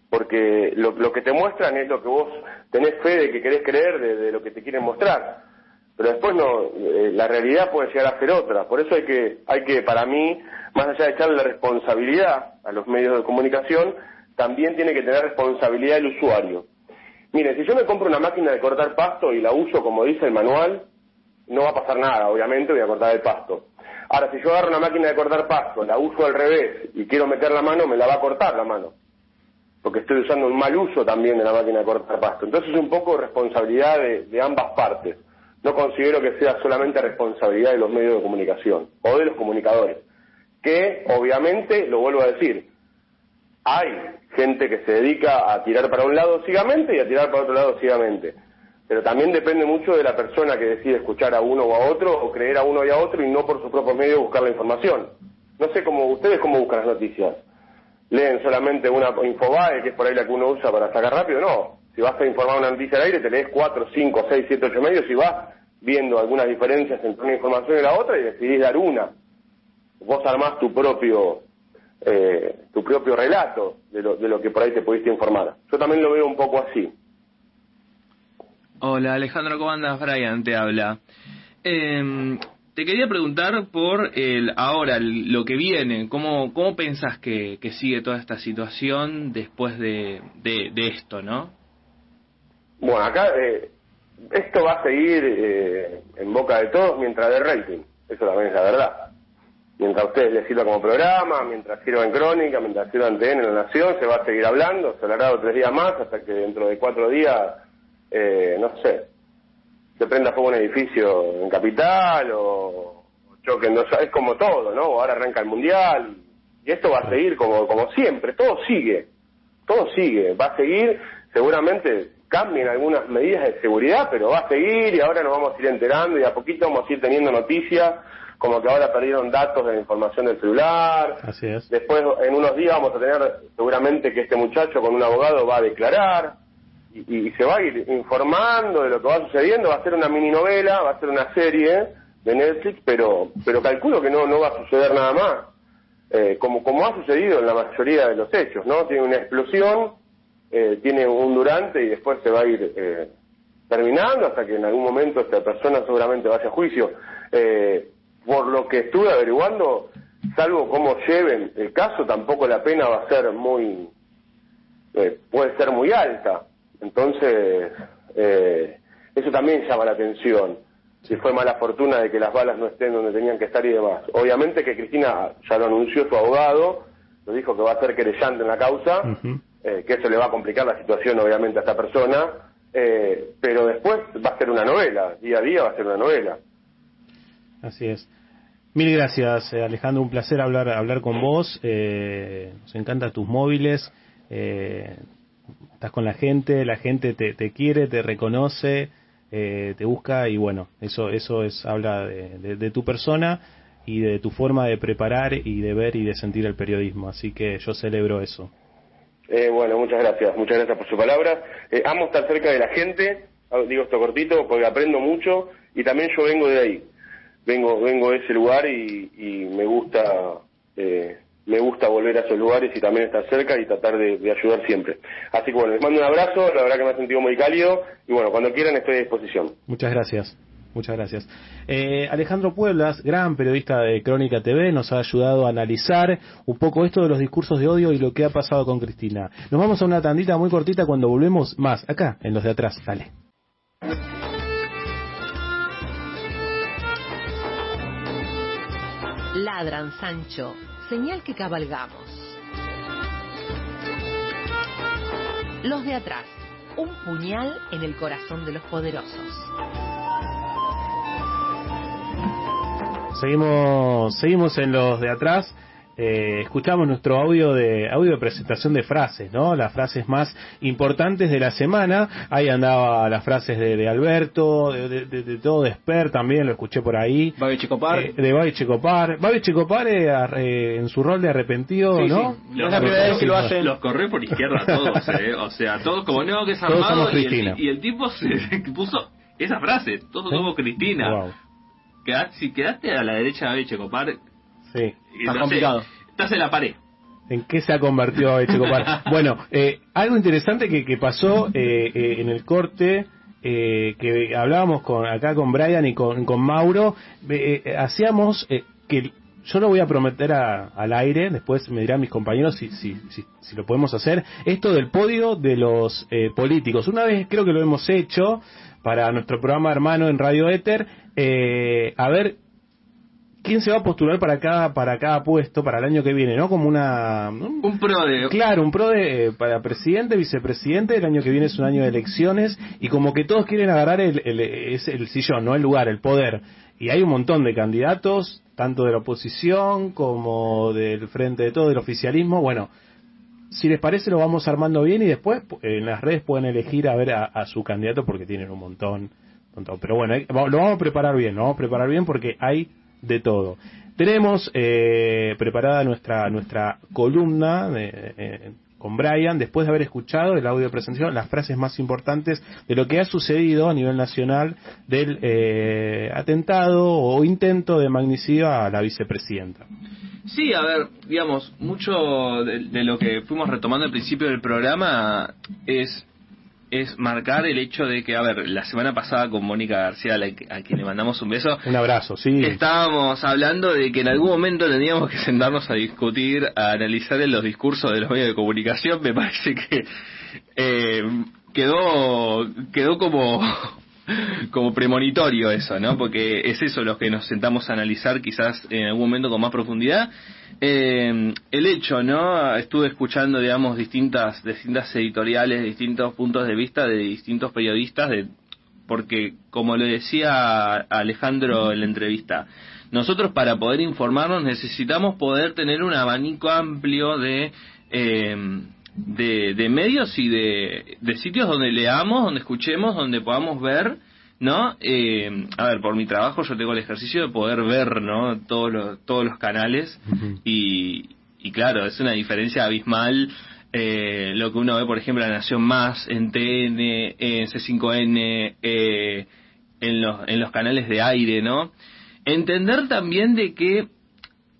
porque lo, lo que te muestran es lo que vos tenés fe de que querés creer de, de lo que te quieren mostrar. Pero después no, eh, la realidad puede llegar a ser otra. Por eso hay que, hay que, para mí, más allá de echarle la responsabilidad a los medios de comunicación, también tiene que tener responsabilidad el usuario. Mire, si yo me compro una máquina de cortar pasto y la uso como dice el manual, no va a pasar nada, obviamente voy a cortar el pasto. Ahora, si yo agarro una máquina de cortar pasto, la uso al revés y quiero meter la mano, me la va a cortar la mano. Porque estoy usando un mal uso también de la máquina de cortar pasto. Entonces es un poco responsabilidad de, de ambas partes. No considero que sea solamente responsabilidad de los medios de comunicación o de los comunicadores. Que, obviamente, lo vuelvo a decir, hay gente que se dedica a tirar para un lado ciegamente y a tirar para otro lado ciegamente pero también depende mucho de la persona que decide escuchar a uno o a otro o creer a uno y a otro y no por su propio medio buscar la información. No sé cómo ustedes cómo buscan las noticias. Leen solamente una infobae, que es por ahí la que uno usa para sacar rápido, no. Si vas a informar una noticia al aire, te lees cuatro, cinco, seis, siete, ocho medios y vas viendo algunas diferencias entre una información y la otra y decidís dar una. Vos armás tu propio eh, tu propio relato de lo, de lo que por ahí te pudiste informar. Yo también lo veo un poco así. Hola Alejandro, ¿cómo andas? Brian te habla. Eh, te quería preguntar por el ahora, lo que viene. ¿Cómo, cómo pensás que, sigue toda esta situación después de, de, esto, no? Bueno, acá eh, esto va a seguir eh, en boca de todos mientras dé rating. Eso también es la verdad. Mientras ustedes les sirva como programa, mientras sirva en Crónica, mientras sirva en TN, en La Nación, se va a seguir hablando. Se hablará tres días más hasta que dentro de cuatro días, eh, no sé, se prenda fuego un edificio en Capital o, choquen dos... Es como todo, ¿no? Ahora arranca el Mundial y esto va a seguir como, como siempre. Todo sigue. Todo sigue. Va a seguir, seguramente cambien algunas medidas de seguridad, pero va a seguir y ahora nos vamos a ir enterando y a poquito vamos a ir teniendo noticias como que ahora perdieron datos de la información del celular. Así es. Después, en unos días vamos a tener seguramente que este muchacho con un abogado va a declarar y, se va a ir informando de lo que va sucediendo. Va a ser una mini novela, va a ser una serie de Netflix, pero pero calculo que no no va a suceder nada más. Eh, como como ha sucedido en la mayoría de los hechos, ¿no? Tiene una explosión, eh, tiene un durante y después se va a ir eh, terminando hasta que en algún momento esta persona seguramente vaya a juicio. Eh, por lo que estuve averiguando, salvo cómo lleven el caso, tampoco la pena va a ser muy, eh, puede ser muy alta. Entonces, eh, eso también llama la atención. Si fue mala fortuna de que las balas no estén donde tenían que estar y demás. Obviamente que Cristina ya lo anunció su abogado, lo dijo que va a ser querellante en la causa, eh, que eso le va a complicar la situación obviamente a esta persona, eh, pero después va a ser una novela, día a día va a ser una novela. Así es. Mil gracias, eh, Alejandro. Un placer hablar hablar con vos. Eh, nos encantan tus móviles. Eh, estás con la gente, la gente te, te quiere, te reconoce, eh, te busca y bueno, eso eso es habla de, de- tu persona y de tu forma de preparar y de ver y de sentir el periodismo. Así que yo celebro eso. Eh, bueno, muchas gracias, muchas gracias por su palabra. Eh, amo estar cerca de la gente, digo esto cortito porque aprendo mucho y también yo vengo de ahí, vengo vengo de ese lugar y, y me gusta eh, me gusta volver a esos lugares y también estar cerca y tratar de, ayudar siempre. Así que bueno, les mando un abrazo, la verdad que me ha sentido muy cálido y bueno, cuando quieran estoy a disposición. Muchas gracias. Muchas gracias. Eh, Alejandro Pueblas, gran periodista de Crónica TV, nos ha ayudado a analizar un poco esto de los discursos de odio y lo que ha pasado con Cristina. Nos vamos a una tandita muy cortita cuando volvemos más acá, en los de atrás. Dale. Ladran, Sancho, señal que cabalgamos. Los de atrás, un puñal en el corazón de los poderosos. Seguimos, seguimos en los de atrás. Eh, escuchamos nuestro audio de audio de presentación de frases, ¿no? Las frases más importantes de la semana. Ahí andaba las frases de, de Alberto, de, de, de, todo de Esper también, lo escuché por ahí. Babi Checopar. Eh, de Babi Checopar. Babi Checopar eh, eh, en su rol de arrepentido, Sí, ¿no? sí. No es la primera vez que lo hacen. Los corrió por izquierda todos, ¿eh? O sea, todos como no, que es Todos armado. somos Y Cristina. el, y el tipo se puso esa frase, todos somos Cristina. Wow. Si quedaste a la derecha de Babi Checopar, Sí. Está complicado. estás en la pared. ¿En qué se ha convertido Babi Checopar? bueno, eh, algo interesante que, que pasó eh, eh, en el corte, eh, que hablábamos con acá con Brian y con, con Mauro, eh, eh, hacíamos eh, que yo lo voy a prometer a- al aire, después me dirán mis compañeros si, si, si, si lo podemos hacer, esto del podio de los eh, políticos. Una vez creo que lo hemos hecho para nuestro programa hermano en Radio Éter, eh, a ver quién se va a postular para cada para cada puesto para el año que viene, ¿no? Como una un- Un pro de. Claro, un pro de, eh, para presidente, vicepresidente, el año que viene es un año de elecciones y como que todos quieren agarrar el, el, es el sillón, no el lugar, el poder. Y hay un montón de candidatos, tanto de la oposición como del frente de todo, del oficialismo. Bueno, si les parece lo vamos armando bien y después pu- en las redes pueden elegir a ver a, a su candidato porque tienen un montón. Pero bueno, lo vamos a preparar bien, lo vamos a preparar bien porque hay de todo. Tenemos eh, preparada nuestra nuestra columna de- eh, con Brian, después de haber escuchado el audio de presentación, las frases más importantes de lo que ha sucedido a nivel nacional del eh, atentado o intento de magnicidio a la vicepresidenta. Sí, a ver, digamos, mucho de lo que fuimos retomando al principio del programa es es marcar el hecho de que, a ver, la semana pasada con Mónica García, a, quien le mandamos un beso, Un abrazo, sí. estábamos hablando de que en algún momento teníamos que sentarnos a discutir, a analizar en los discursos de los medios de comunicación. Me parece que eh, quedó quedó como como premonitorio eso, ¿no? Porque es eso lo que nos sentamos a analizar quizás en algún momento con más profundidad. Eh, el hecho, ¿no? Estuve escuchando, digamos, distintas distintas editoriales, distintos puntos de vista de distintos periodistas de porque como le decía Alejandro en la entrevista, nosotros para poder informarnos necesitamos poder tener un abanico amplio de eh, de, de medios y de, de sitios donde leamos, donde escuchemos, donde podamos ver, ¿no? Eh, a ver, por mi trabajo yo tengo el ejercicio de poder ver, ¿no? Todos los, todos los canales y, y claro, es una diferencia abismal eh, lo que uno ve, por ejemplo, en La Nación Más, en TN, en C5N, eh, en, los, en los canales de aire, ¿no? Entender también de que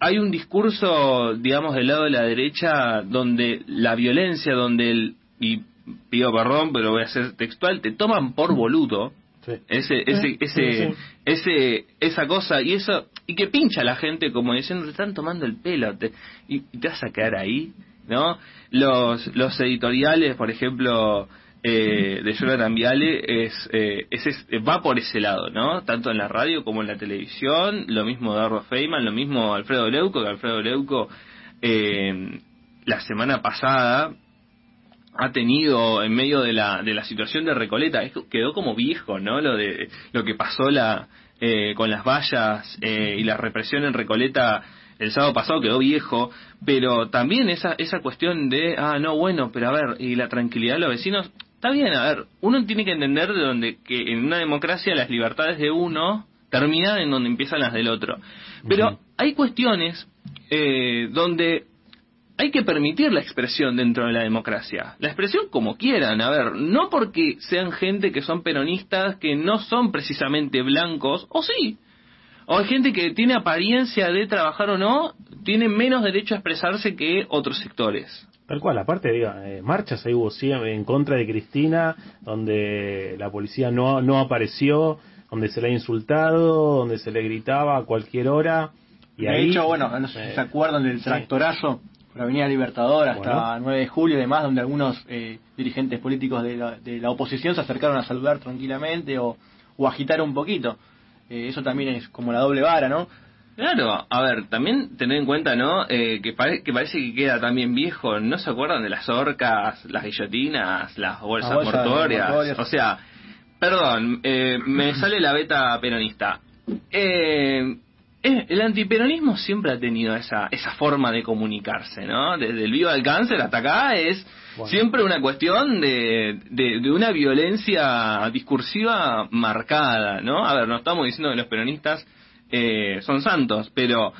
hay un discurso, digamos, del lado de la derecha donde la violencia, donde el, y pido perdón, pero voy a ser textual, te toman por boludo, Sí. ese ese Sí, ese sí, sí. ese esa cosa y eso y que pincha a la gente como diciendo te están tomando el pelo te- y, y te vas a quedar ahí no los los editoriales por ejemplo eh, de Jonathan Viale es, eh, es, es- va por ese lado no tanto en la radio como en la televisión lo mismo Darro Feynman lo mismo Alfredo Leuco que Alfredo Leuco eh, la semana pasada ha tenido en medio de la, de la situación de Recoleta, quedó como viejo, ¿no? Lo de lo que pasó la eh, con las vallas eh, y la represión en Recoleta el sábado pasado quedó viejo, pero también esa esa cuestión de ah no bueno, pero a ver y la tranquilidad de los vecinos está bien, a ver uno tiene que entender de donde que en una democracia las libertades de uno terminan en donde empiezan las del otro, pero hay cuestiones eh, donde hay que permitir la expresión dentro de la democracia. La expresión como quieran, a ver, no porque sean gente que son peronistas, que no son precisamente blancos, o sí. O hay gente que tiene apariencia de trabajar o no, tiene menos derecho a expresarse que otros sectores. Tal cual, aparte, diga, eh, marchas ahí hubo sí en contra de Cristina, donde la policía no, no apareció, donde se le ha insultado, donde se le gritaba a cualquier hora. Y de ahí, hecho, bueno, no sé si eh, se acuerdan del tractorazo por Avenida Libertador hasta Bueno. 9 de julio y demás, donde algunos eh, dirigentes políticos de la, de la oposición se acercaron a saludar tranquilamente o, o agitar un poquito. Eh, eso también es como la doble vara, ¿no? Claro, a ver, también tener en cuenta, ¿no? Eh, que, pare- que parece que queda también viejo. ¿No se acuerdan de las orcas, las guillotinas, las bolsas mortuorias? mortuorias. O sea, perdón, eh, me sale la beta peronista. Eh, eh, el antiperonismo siempre ha tenido esa, esa forma de comunicarse, ¿no? Desde el vivo al cáncer hasta acá es Bueno. siempre una cuestión de, de, de una violencia discursiva marcada, ¿no? A ver, no estamos diciendo que los peronistas eh, son santos, pero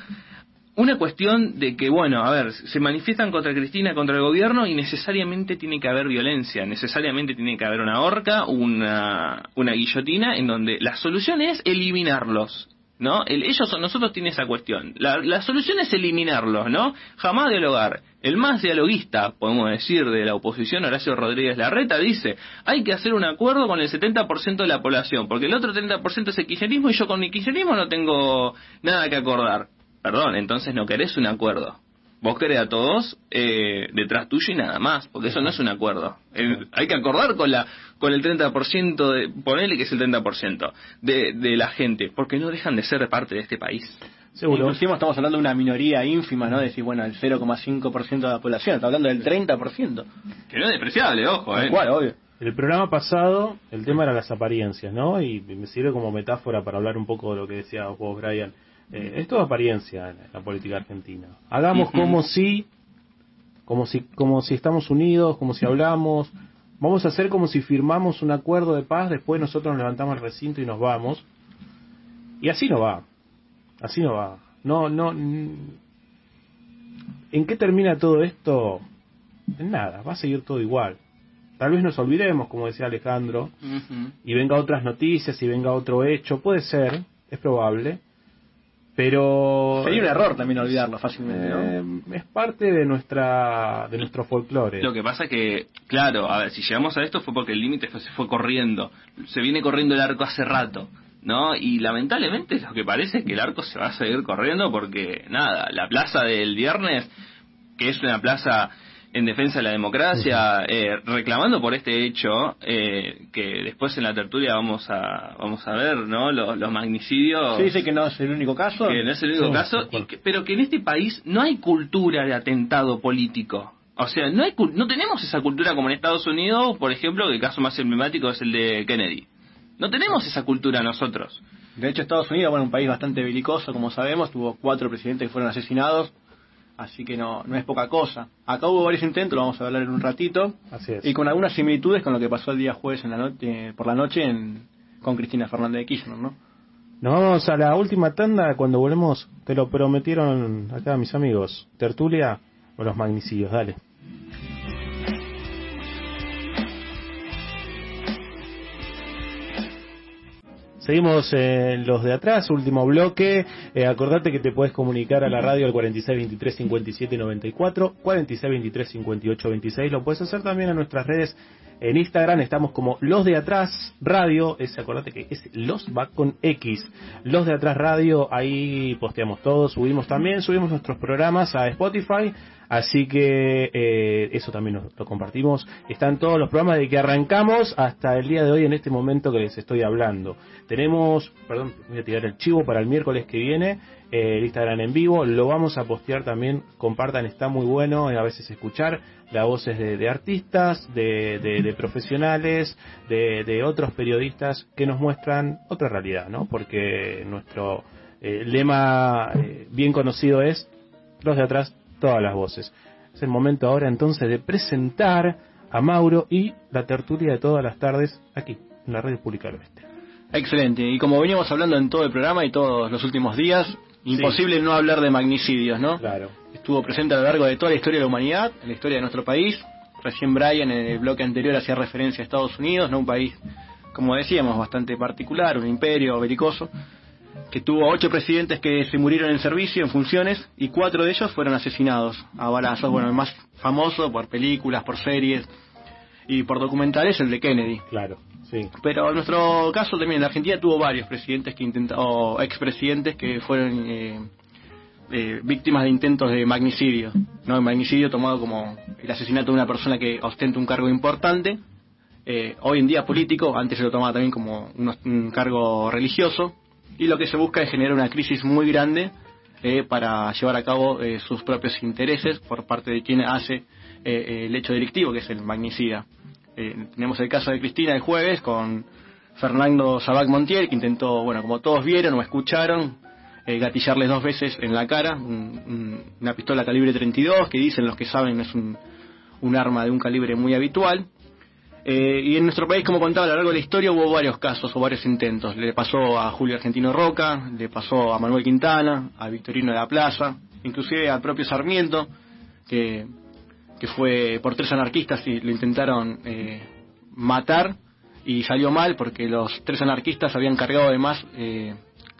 una cuestión de que, bueno, a ver, se manifiestan contra Cristina, contra el gobierno y necesariamente tiene que haber violencia, necesariamente tiene que haber una horca, una, una guillotina, en donde la solución es eliminarlos. ¿No? El- ellos o nosotros tienen esa cuestión. La, la solución es eliminarlos, ¿no? Jamás dialogar. El más dialoguista, podemos decir, de la oposición, Horacio Rodríguez Larreta, dice, hay que hacer un acuerdo con el 70% de la población, porque el otro 30% es el kirchnerismo y yo con mi kirchnerismo no tengo nada que acordar. Perdón, entonces no querés un acuerdo. Vos querés a todos eh, detrás tuyo y nada más, porque eso no es un acuerdo. El- hay que acordar con la con el 30%, de, ponele que es el 30% de, de la gente, porque no dejan de ser parte de este país. Seguro. Inclusive estamos hablando de una minoría ínfima, ¿no? Decir, bueno, el 0,5% de la población, está hablando del 30%. Que no es despreciable, ojo, eh. cual, obvio. El programa pasado, el tema era las apariencias, ¿no? Y me sirve como metáfora para hablar un poco de lo que decía vos, Brian. Eh, es todo apariencia en la política argentina. Hagamos como si, como si, como si estamos unidos, como si hablamos. Vamos a hacer como si firmamos un acuerdo de paz, después nosotros nos levantamos al recinto y nos vamos. Y así no va. Así no va. No, no. ¿En qué termina todo esto? En nada, va a seguir todo igual. Tal vez nos olvidemos, como decía Alejandro, y venga otras noticias y venga otro hecho, puede ser, es probable, pero Sería un error también olvidarlo fácilmente, ¿no? eh, es parte de nuestra de nuestro folclore. Lo que pasa que, claro, a ver, si llegamos a esto fue porque el límite fue- se fue corriendo. Se viene corriendo el arco hace rato, ¿no? Y lamentablemente lo que parece es que el arco se va a seguir corriendo porque, nada, la plaza del viernes, que es una plaza en defensa de la democracia, eh, reclamando por este hecho, eh, que después en la tertulia vamos a vamos a ver, ¿no? Los, los magnicidios. Se dice que no es el único caso. que no es el único Sí, caso, y que- pero que en este país no hay cultura de atentado político. O sea, no, hay, cul- no tenemos esa cultura como en Estados Unidos, por ejemplo, que el caso más emblemático es el de Kennedy. No tenemos esa cultura nosotros. De hecho, Estados Unidos, bueno, un país bastante belicoso, como sabemos, tuvo cuatro presidentes que fueron asesinados, así que no, no es poca cosa. Acá hubo varios intentos, lo vamos a hablar en un ratito, Así es. y con algunas similitudes con lo que pasó el día jueves en la noche, por la noche en, con Cristina Fernández de Kirchner, ¿no? Nos vamos a la última tanda cuando volvemos, te lo prometieron acá mis amigos, tertulia o los magnicidios, dale. Seguimos en los de atrás, último bloque. Eh, acordate que te puedes comunicar a la radio al 46 23 57 94, 46 23 58 26. Lo puedes hacer también en nuestras redes en Instagram. Estamos como Los de Atrás Radio. Es, acordate que es Los va con X. Los de Atrás Radio. Ahí posteamos todo, subimos también, subimos nuestros programas a Spotify. Así que eh, eso también lo, lo compartimos. Están todos los programas de que arrancamos hasta el día de hoy en este momento que les estoy hablando. Tenemos, perdón, voy a tirar el chivo para el miércoles que viene, eh, el Instagram en vivo. Lo vamos a postear también. Compartan, está muy bueno eh, a veces escuchar las voces de, artistas, de, profesionales, de, de otros periodistas que nos muestran otra realidad, ¿no? Porque nuestro eh, lema eh, bien conocido es los de atrás, todas las voces. Es el momento ahora entonces de presentar a Mauro y la tertulia de todas las tardes aquí, en la Radio Pública del Oeste. Excelente, y como veníamos hablando en todo el programa y todos los últimos días, imposible no hablar de magnicidios, ¿no? Claro. Estuvo presente a lo largo de toda la historia de la humanidad, en la historia de nuestro país. Recién Brian en el bloque anterior hacía referencia a Estados Unidos, ¿no? Un país, como decíamos, bastante particular, un imperio belicoso, que tuvo ocho presidentes que se murieron en servicio, en funciones, y cuatro de ellos fueron asesinados a balazos. Bueno, el más famoso por películas, por series y por documentales, el de Kennedy. Claro, sí. Pero en nuestro caso también, la Argentina tuvo varios presidentes que intenta o expresidentes que fueron eh, eh, víctimas de intentos de magnicidio. ¿no? El magnicidio tomado como el asesinato de una persona que ostenta un cargo importante, eh, hoy en día político, antes se lo tomaba también como un, un cargo religioso, y lo que se busca es generar una crisis muy grande eh, para llevar a cabo eh, sus propios intereses por parte de quien hace eh, el hecho delictivo, que es el magnicida. tenemos el caso de Cristina el jueves con Fernando Sabac Montiel, que intentó, bueno, como todos vieron o escucharon, gatillarles dos veces en la cara una pistola calibre 32, que dicen los que saben es un, un arma de un calibre muy habitual. Eh, y en nuestro país, como contaba a lo largo de la historia, hubo varios casos o varios intentos. Le pasó a Julio Argentino Roca, le pasó a Manuel Quintana, a Victorino de la Plaza, inclusive al propio Sarmiento, que, que fue por tres anarquistas y lo intentaron eh, matar y salió mal porque los tres anarquistas habían cargado además, eh,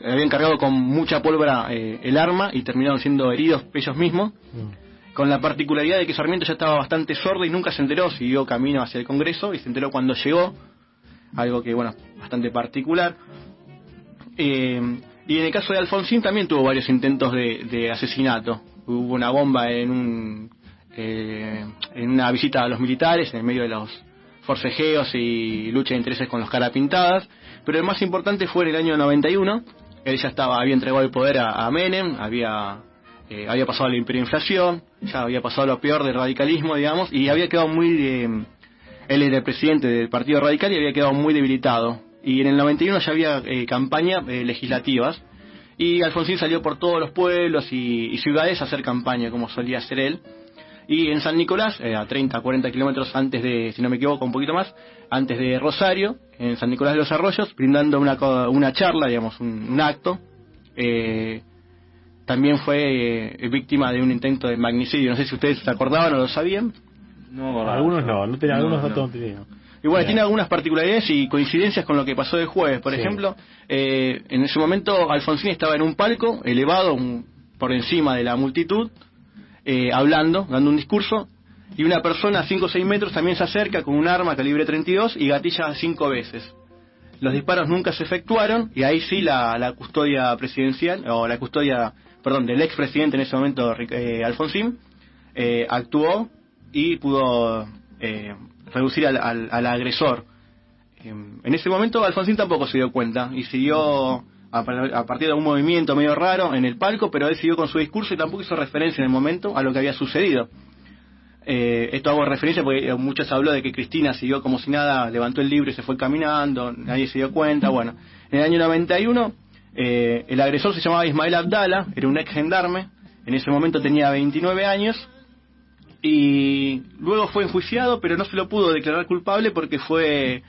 habían cargado con mucha pólvora el arma y terminaron siendo heridos ellos mismos. Mm con la particularidad de que Sarmiento ya estaba bastante sordo y nunca se enteró, siguió camino hacia el Congreso y se enteró cuando llegó, algo que, bueno, bastante particular. Eh, y en el caso de Alfonsín también tuvo varios intentos de, asesinato. Hubo una bomba en, un, eh, en una visita a los militares, en medio de los forcejeos y lucha de intereses con los caras pintadas, pero el más importante fue en el año 91, él ya estaba, había entregado el poder a Menem, había eh, había pasado la hiperinflación, ya había pasado lo peor del radicalismo, digamos, y había quedado muy... Eh, él era el presidente del Partido Radical y había quedado muy debilitado. Y en el 91 ya había eh, campañas legislativas y Alfonsín salió por todos los pueblos y, ciudades a hacer campaña, como solía hacer él. Y en San Nicolás, a 30, 40 kilómetros antes de, si no me equivoco, un poquito más, antes de Rosario, en San Nicolás de los Arroyos, brindando una, una charla, digamos, un, un acto, eh, también fue eh, víctima de un intento de magnicidio. No sé si ustedes se acordaban o lo sabían. No, algunos no, no tenía, algunos no, Y bueno, tiene algunas particularidades y coincidencias con lo que pasó el jueves. Por ejemplo, eh, en ese momento Alfonsín estaba en un palco elevado por encima de la multitud, eh, hablando, dando un discurso, y una persona a 5 o 6 metros también se acerca con un arma calibre 32 y gatilla cinco veces. Los disparos nunca se efectuaron y ahí sí la, la custodia presidencial o la custodia perdón, del expresidente en ese momento, eh, Alfonsín, eh, actuó y pudo eh, reducir al, agresor. en ese momento Alfonsín tampoco se dio cuenta y siguió a, partir de un movimiento medio raro en el palco, pero él siguió con su discurso y tampoco hizo referencia en el momento a lo que había sucedido. esto hago referencia porque muchos habló de que Cristina siguió como si nada, levantó el libro y se fue caminando, nadie se dio cuenta. Bueno, en el año 91 eh, el agresor se llamaba Ismael Abdala, era un ex gendarme, en ese momento tenía 29 años y luego fue enjuiciado, pero no se lo pudo declarar culpable porque fue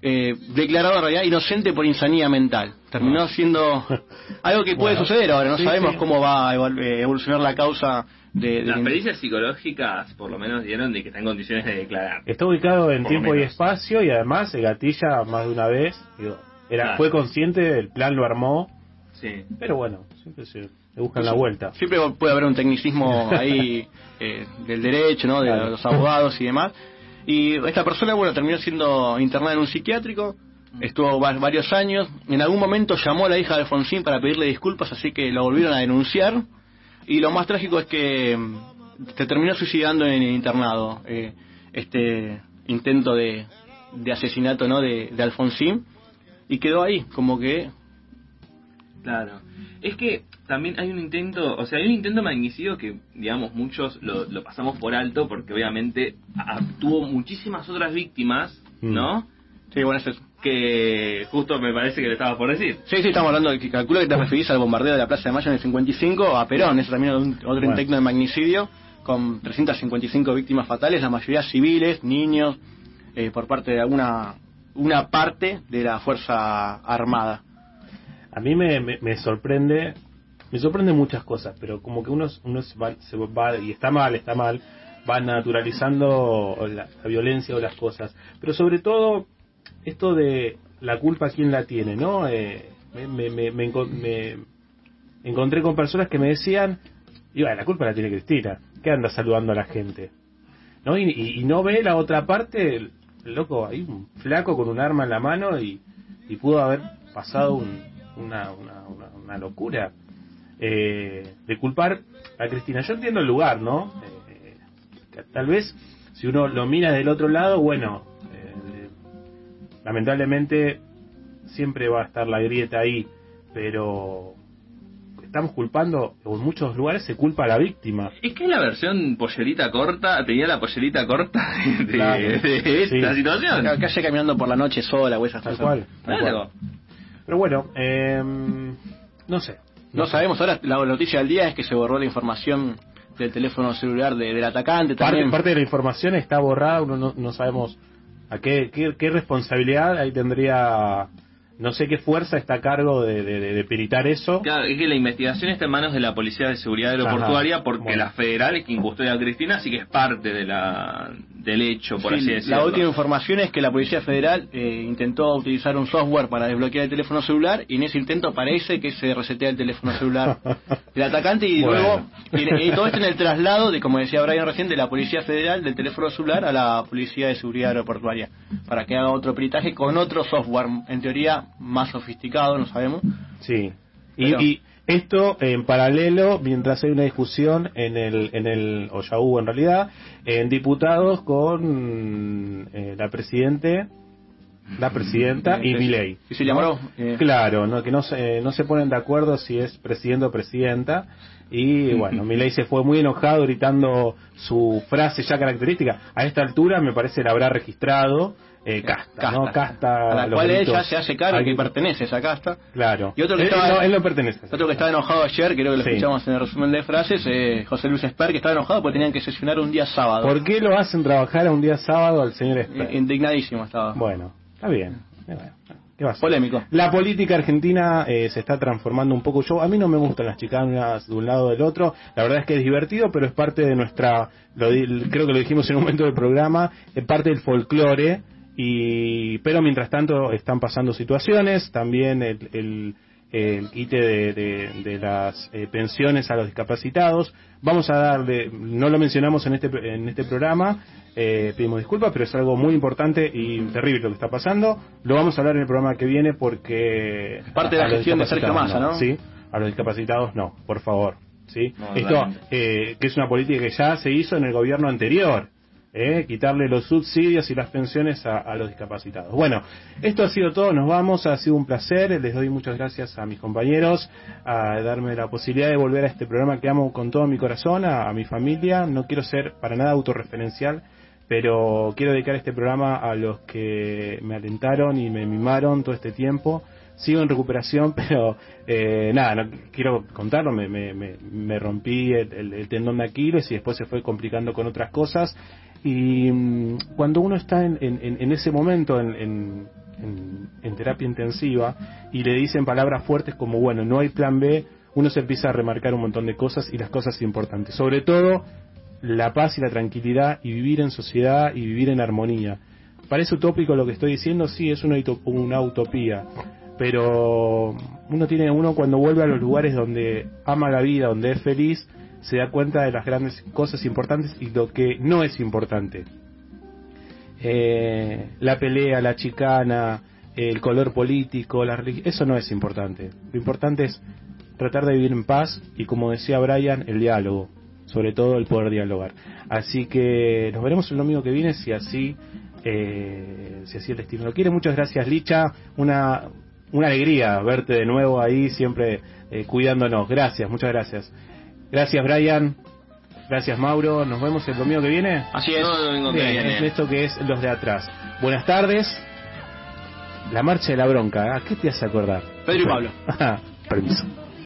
eh, declarado en realidad inocente por insanía mental. Terminó ah. siendo algo que puede suceder ahora, no sabemos cómo va a eh, evolucionar la causa de, Las pericias psicológicas por lo menos dieron de que está en condiciones de declarar. Está ubicado en tiempo y espacio y además se gatilla más de una vez. Digo, era, Fue consciente, el plan lo armó. Sí. Pero bueno, siempre se le buscan la vuelta. Siempre puede haber un tecnicismo ahí eh, del derecho, ¿no? De los abogados y demás. Y esta persona, bueno, terminó siendo internada en un psiquiátrico, estuvo varios años. En algún momento llamó a la hija de Alfonsín para pedirle disculpas, así que lo volvieron a denunciar. Y lo más trágico es que mm, se terminó suicidando en el internado. Eh, este intento de, de asesinato, ¿no? De, de Alfonsín y quedó ahí, como que... Claro. Es que también hay un intento, o sea, hay un intento magnicidio que, digamos, muchos lo, pasamos por alto porque obviamente tuvo muchísimas otras víctimas, mm. ¿no? Sí, bueno, eso es... Que justo me parece que le estabas por decir. Sí, sí, estamos hablando, que calculo que te referís al bombardeo de la Plaza de Mayo en el 55 a Perón, eso también es otro intento de magnicidio con 355 víctimas fatales, la mayoría civiles, niños, eh, por parte de alguna una parte de la Fuerza Armada. A mí me, me, sorprende, me sorprende muchas cosas, pero como que uno, uno se, va, y está mal, está mal, va naturalizando la, violencia o las cosas. Pero sobre todo, esto de la culpa, ¿quién la tiene? no eh, me, me, me, encontré con personas que me decían, y la culpa la tiene Cristina, que anda saludando a la gente. ¿no? Y, no ve la otra parte, loco, hay un flaco con un arma en la mano y, pudo haber pasado una, una, locura eh, de culpar a Cristina. Yo entiendo el lugar, ¿no? Eh, tal vez si uno lo mira del otro lado, bueno, eh, lamentablemente siempre va a estar la grieta ahí, pero estamos culpando, o en muchos lugares se culpa a la víctima. Es que la versión pollerita corta tenía la pollerita corta de, Claro. de esta Sí. situación. La calle caminando por la noche sola o esas Tal cosas. cual. tal Claro. cual. Pero bueno, eh, no sé. No sabemos, ahora la noticia del día es que se borró la información del teléfono celular de- del atacante Parte, también. parte de la información está borrada, uno no, no sabemos a qué, qué, qué responsabilidad ahí tendría, no sé qué fuerza está a cargo de, de, de- peritar eso. Claro, es que la investigación está en manos de la Policía de Seguridad Aeroportuaria Ajá, porque bueno. la federal es quien custodia a Cristina, así que es parte de la del hecho, por Sí, así decirlo. la última información es que la Policía Federal eh, intentó utilizar un software para desbloquear el teléfono celular y en ese intento parece que se resetea el teléfono celular del atacante y Bueno. luego y, y todo esto en el traslado de, como decía Brian recién, de la Policía Federal del teléfono celular a la Policía de Seguridad Aeroportuaria para que haga otro peritaje con otro software, en teoría más sofisticado, no sabemos. Sí. Y, Pero- y esto en paralelo, mientras hay una discusión en el, en el o ya hubo en realidad, en diputados con eh, la presidente, la presidenta y Sí, Milei. sí, se llamó, eh. Claro, no, que no se, no se ponen de acuerdo si es presidente o presidenta. Y bueno, Milei se fue muy enojado gritando su frase ya característica. A esta altura me parece la habrá registrado eh, casta, ¿no? Casta. a la cual gritos. ella se hace cargo que pertenece a esa casta. Claro. Y otro que él, estaba- no, él no pertenece. Otro que estaba enojado ayer, creo que lo Sí. escuchamos en el resumen de frases, eh, José Luis Esper, que estaba enojado porque tenían que sesionar un día sábado. ¿Por qué lo hacen trabajar a un día sábado al señor Esper? Eh, Indignadísimo estaba. Bueno, está bien. Eh, ¿Qué va a? Polémico. La política argentina eh, se está transformando un poco. Yo a mí no me gustan las chicanas de un lado o del otro. La verdad es que es divertido, pero es parte de nuestra. Lo, creo que lo dijimos en un momento del programa. Es parte del folclore. Y pero mientras tanto están pasando situaciones. También el, el, el quite de, de- de las eh, pensiones a los discapacitados. Vamos a darle. No lo mencionamos en este en este programa. Eh, pedimos disculpas, pero es algo muy importante y terrible lo que está pasando. Lo vamos a hablar en el programa que viene porque... Parte de la gestión de Sergio Massa, ¿no? Sí, a los discapacitados no, por favor. ¿sí? No, Esto, eh, que es una política que ya se hizo en el gobierno anterior. ¿Eh? quitarle los subsidios y las pensiones a, los discapacitados. Bueno, esto ha sido todo, nos vamos, ha sido un placer, les doy muchas gracias a mis compañeros, a darme la posibilidad de volver a este programa que amo con todo mi corazón, a, mi familia, no quiero ser para nada autorreferencial, pero quiero dedicar este programa a los que me alentaron y me mimaron todo este tiempo. Sigo en recuperación, pero eh, nada, no quiero contarlo, me, me, me, rompí el tendón de Aquiles y después se fue complicando con otras cosas. Y mm, cuando uno está en, en- ese momento en, en- terapia intensiva y le dicen palabras fuertes como, bueno, no hay plan B, uno se empieza a remarcar un montón de cosas y las cosas importantes. Sobre todo la paz y la tranquilidad y vivir en sociedad y vivir en armonía. Parece utópico lo que estoy diciendo, sí, es una, una utopía, pero uno tiene uno cuando vuelve a los lugares donde ama la vida, donde es feliz, se da cuenta de las grandes cosas importantes y lo que no es importante. Eh, la pelea, la chicana, el color político, la religión, eso no es importante. Lo importante es tratar de vivir en paz y como decía Brian, el diálogo, sobre todo el poder dialogar. Así que nos veremos el domingo que viene si así, eh, si así el destino lo quiere. Muchas gracias Licha, una, una alegría verte de nuevo ahí, siempre eh, cuidándonos. Gracias, muchas gracias. Gracias Brian, gracias Mauro, nos vemos el domingo que viene. Así es. No, el domingo que Bien, viene. es esto que es los de atrás. Buenas tardes. La marcha de la bronca, ¿a qué te hace acordar? Pedro y Pablo. Permiso.